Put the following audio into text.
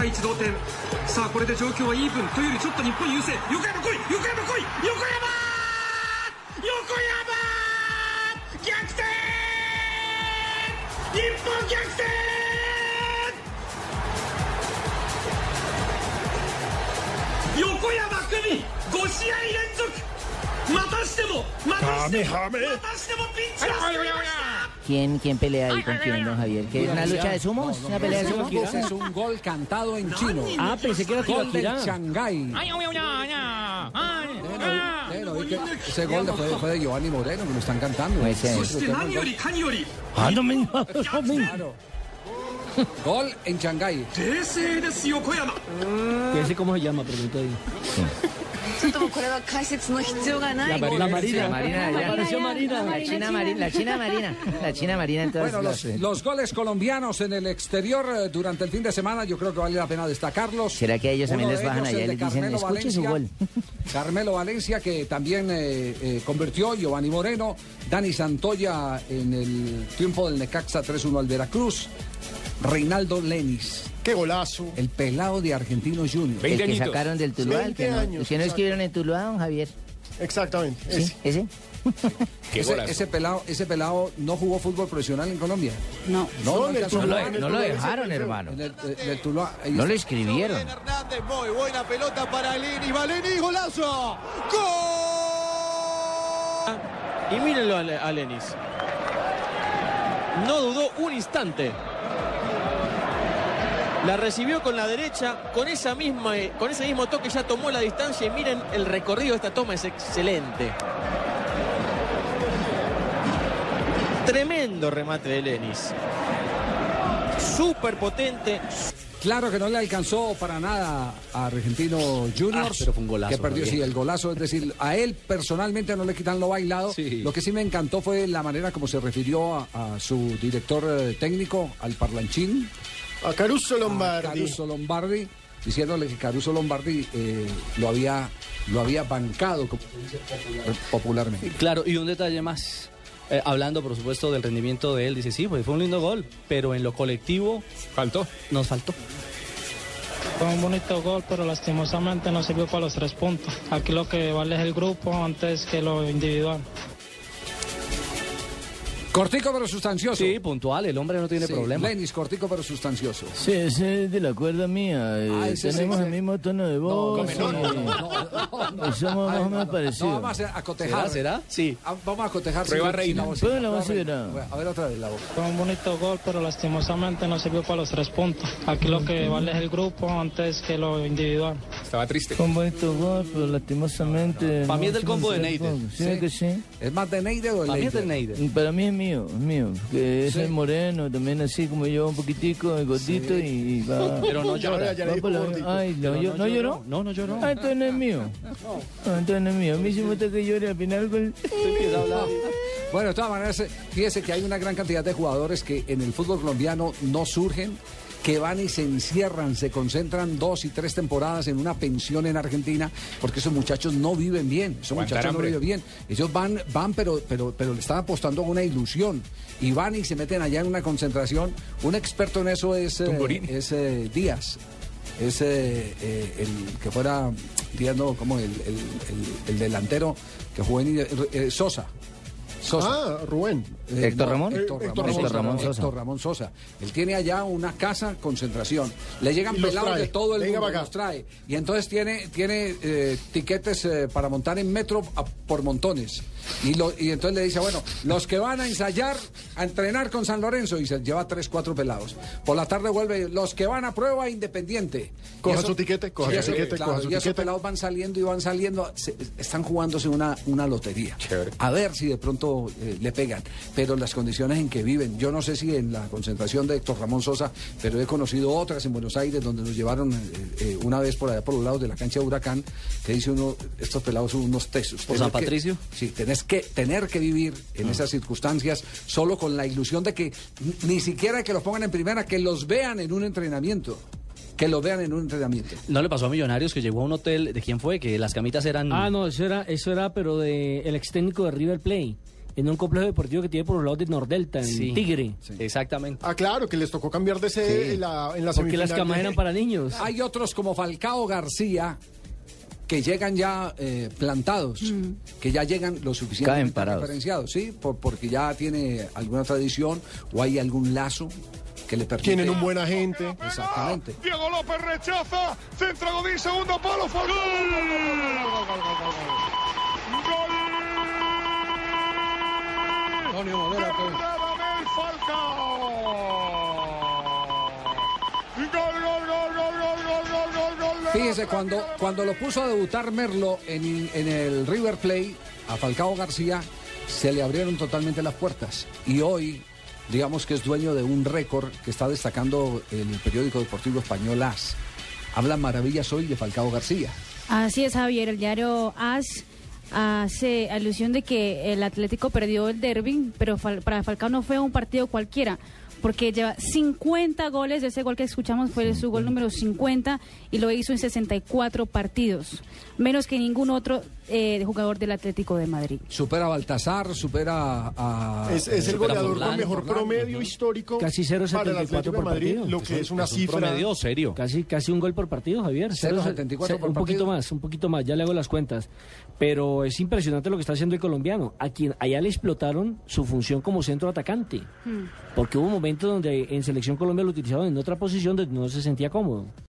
対1同点。さあこれで状況はイーブンというよりちょっと日本優勢。横山来い！横山来い！横山！横山！逆転！日本逆転！横山久美5試合連続！またしてもまたしてもまたしてもピンチ ¿Quién, quién pelea ahí con quién, don Javier? ¿Que es una lucha de sumos? ¿Una pelea de sumos? Es un gol cantado en chino. Ah, pensé que era Gol de Shanghái. Ese gol fue, de Giovanni Moreno, que lo están cantando. Ah, gol en Shanghái. ¿Ese cómo se llama? Pregunta ahí. ちょっともうこれは解説の必要がない La, la Marina. La Marina de allá. Apareció Marina. La China Marina, la China Marina, la China Marina entonces. Bueno, los, los goles colombianos en el exterior eh, durante el fin de semana, yo creo que vale la pena destacarlos. ¿Será que a ellos también Uno les de bajan ellos, allá y el les de dicen, Carmelo escuche su Valencia. gol? Carmelo Valencia, que también eh, eh, convirtió, Giovanni Moreno, Dani Santoya en el triunfo del Necaxa 3-1 al Veracruz, Reinaldo Lenis, ¡Qué golazo! el pelado de Argentinos Juniors. El que sacaron del Tuluá, el que 20 no, años, ¿el que no escribieron en Tuluá, don Javier? Exactamente. ¿Sí? ese. ¿Ese? Ese, ese pelado, ese pelado no jugó fútbol profesional en Colombia. No. No, no. Tuluá, No en lo, el no lo dejaron, ese hermano. En el, en el Tuluá. ahí No lo escribieron. Hernández, muy buena pelota para Lenis, Valeni, golazo. ¡Gol! Y mírenlo a, Le- a Lenis. No dudó un instante. La recibió con la derecha, con, esa misma, eh, con ese mismo toque ya tomó la distancia y miren el recorrido de esta toma, es excelente. Tremendo remate de Lenis. Súper potente, Claro que no le alcanzó para nada a Argentino Juniors. Ah, pero fue un golazo, Que perdió, sí, el golazo. Es decir, a él personalmente no le quitan lo bailado. Sí. Lo que sí me encantó fue la manera como se refirió a, a su director eh, técnico, al parlanchín, A Caruso a Lombardi. Caruso Lombardi, diciéndole que Caruso Lombardi eh, lo, había, lo había bancado, popular- popularmente. Claro, y un detalle más. Eh, hablando, por supuesto, del rendimiento de él, dice, sí, pues fue un lindo gol, pero en lo colectivo Faltó. nos faltó. Fue un bonito gol, pero lastimosamente no sirvió para los tres puntos. Aquí lo que vale es el grupo antes que lo individual. Cortico pero sustancioso. Sí, puntual, el hombre no tiene Sí, problema. Lenis, cortico pero sustancioso. Sí, ese es de la cuerda mía. eh, Ah, ese tenemos ese- el mismo tono de voz. y- y somos más o menos No, parecidos. vamos a a cotejar. ¿Será? ¿Será? Sí. Ah, Vamos a cotejar. Prueba reina. Prueba la voz, A ver otra vez la voz. Fue un bonito gol, pero lastimosamente no sirvió para los tres puntos. Aquí lo que vale es el grupo antes que lo individual. Estaba triste. Fue un bonito gol, pero lastimosamente. Pa' mí no es del combo de tampoco. ¿Sí, que sí? ¿Es más de Neide o de Para mí es del Neider. Para mí es mío, es mío. Que es Sí. el moreno, también así como yo, un poquitico, el gordito y va. Pero no llora. ya por la-. Ay, no, yo- ¿no lloró? No, no lloró. Ah, entonces no es mío. Ah, entonces no es mío. A mí sí me gusta que llore al final con... Bueno, de todas maneras, fíjese que hay una gran cantidad de jugadores que en el fútbol colombiano no surgen, que van y se encierran, se concentran dos y tres temporadas en una pensión en Argentina, porque esos muchachos no viven bien, esos Aguantar muchachos no viven bien. Ellos van, van, pero, pero, pero le están apostando a una ilusión. Y van y se meten allá en una concentración. Un experto en eso es, eh, es eh, Díaz. Es eh, el que fuera, Díaz no, como el, el- el- el delantero que jugó en Sosa. Ah, Rubén. Eh, ¿Héctor no, Ramón? Héctor Héctor Ramón, Ramón Ramón Sosa. Héctor Ramón Sosa. Él tiene allá una casa concentración. Le llegan pelados trae. de todo el Venga mundo, los trae. Y entonces tiene, tiene eh, tiquetes eh, para montar en metro a- por montones. Y, lo- y entonces le dice, bueno, los que van a ensayar, a entrenar con San Lorenzo, y se lleva tres, cuatro pelados. Por la tarde vuelve, los que van a prueba independiente. Coja eso- su tiquete, coja su tiquete, claro, coja su y esos tiquete. pelados van saliendo y van saliendo, se- están jugándose una, una lotería. Chévere. A ver si de pronto eh, le pegan. Pero las condiciones en que viven, yo no sé si en la concentración de Héctor Ramón Sosa, pero he conocido otras en Buenos Aires donde nos llevaron eh, eh, una vez por allá por los lados de la cancha de Huracán, que dice uno, estos pelados son unos tesos. ¿Por San que- Patricio? sí, tenés que tener que vivir en esas circunstancias solo con la ilusión de que ni siquiera que los pongan en primera, que los vean en un entrenamiento. Que los vean en un entrenamiento. ¿No le pasó a Millonarios que llegó a un hotel? ¿De quién fue? Que las camitas eran... Ah, no, eso era, eso era, pero de el ex técnico de River Play. En un complejo deportivo que tiene por los lados de Nordelta, en Sí. Tigre. Exactamente. Ah, claro, que les tocó cambiar de sede Sí. en la, en la Porque las camas eran para niños. Hay otros como Falcao García que llegan ya eh, plantados, que ya llegan lo suficientemente parados. referenciados, ¿sí? Por- porque ya tiene alguna tradición o hay algún lazo que le permite. Tienen un buen agente. Exactamente. Diego López rechaza. Centra Godín, segundo palo. Falcao. Gol. Gol. Radamel Falcao. Gol, gol, gol, gol, gol, gol, gol, gol, gol. de Fíjese, cuando, cuando lo puso a debutar Merlo en, en el River Plate, a Falcao García, se le abrieron totalmente las puertas. Y hoy, digamos que es dueño de un récord que está destacando el periódico deportivo español AS. Habla maravillas hoy de Falcao García. Así es, Javier. El diario AS hace alusión de que el Atlético perdió el derby, pero Fal- para Falcao no fue un partido cualquiera, porque lleva 50 goles. Ese gol que escuchamos fue su gol número 50 y lo hizo en 64 partidos, menos que ningún otro eh, jugador del Atlético de Madrid. Supera a Baltasar, supera a... Es, es el Supera goleador con mejor promedio histórico Casi para el 0.74 Atlético de por Madrid, partido. lo que es una cifra. promedio serio. Casi, casi un gol por partido, Javier. 0.74 por Un poquito más, un poquito más, ya le hago las cuentas. Pero es impresionante lo que está haciendo el colombiano, a quien allá le explotaron su función como centro atacante. Porque hubo momentos donde en Selección Colombia lo utilizaban en otra posición donde no se sentía cómodo.